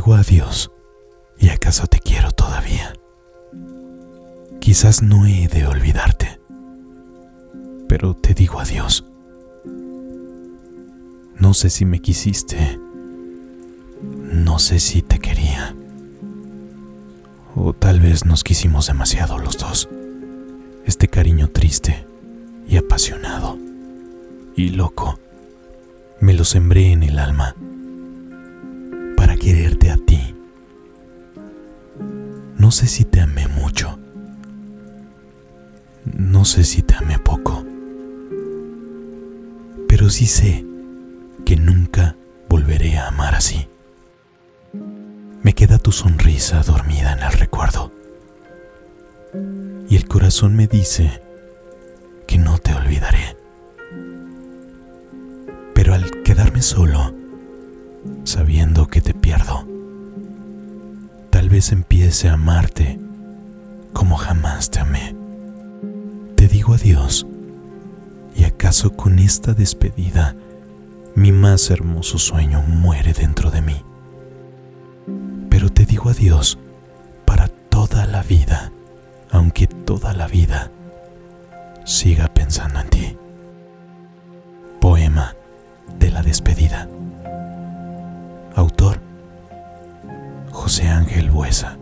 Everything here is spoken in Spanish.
digo adiós y acaso te quiero todavía. Quizás no he de olvidarte, pero te digo adiós. No sé si me quisiste, no sé si te quería, o tal vez nos quisimos demasiado los dos. Este cariño triste y apasionado y loco me lo sembré en el alma para quererte. No sé si te amé mucho. No sé si te amé poco. Pero sí sé que nunca volveré a amar así. Me queda tu sonrisa dormida en el recuerdo. Y el corazón me dice que no te olvidaré. Pero al quedarme solo, sabiendo que te empiece a amarte como jamás te amé. Te digo adiós y acaso con esta despedida mi más hermoso sueño muere dentro de mí. Pero te digo adiós para toda la vida, aunque toda la vida siga pensando en ti. Poema de la despedida. Autor José Ángel Buesa.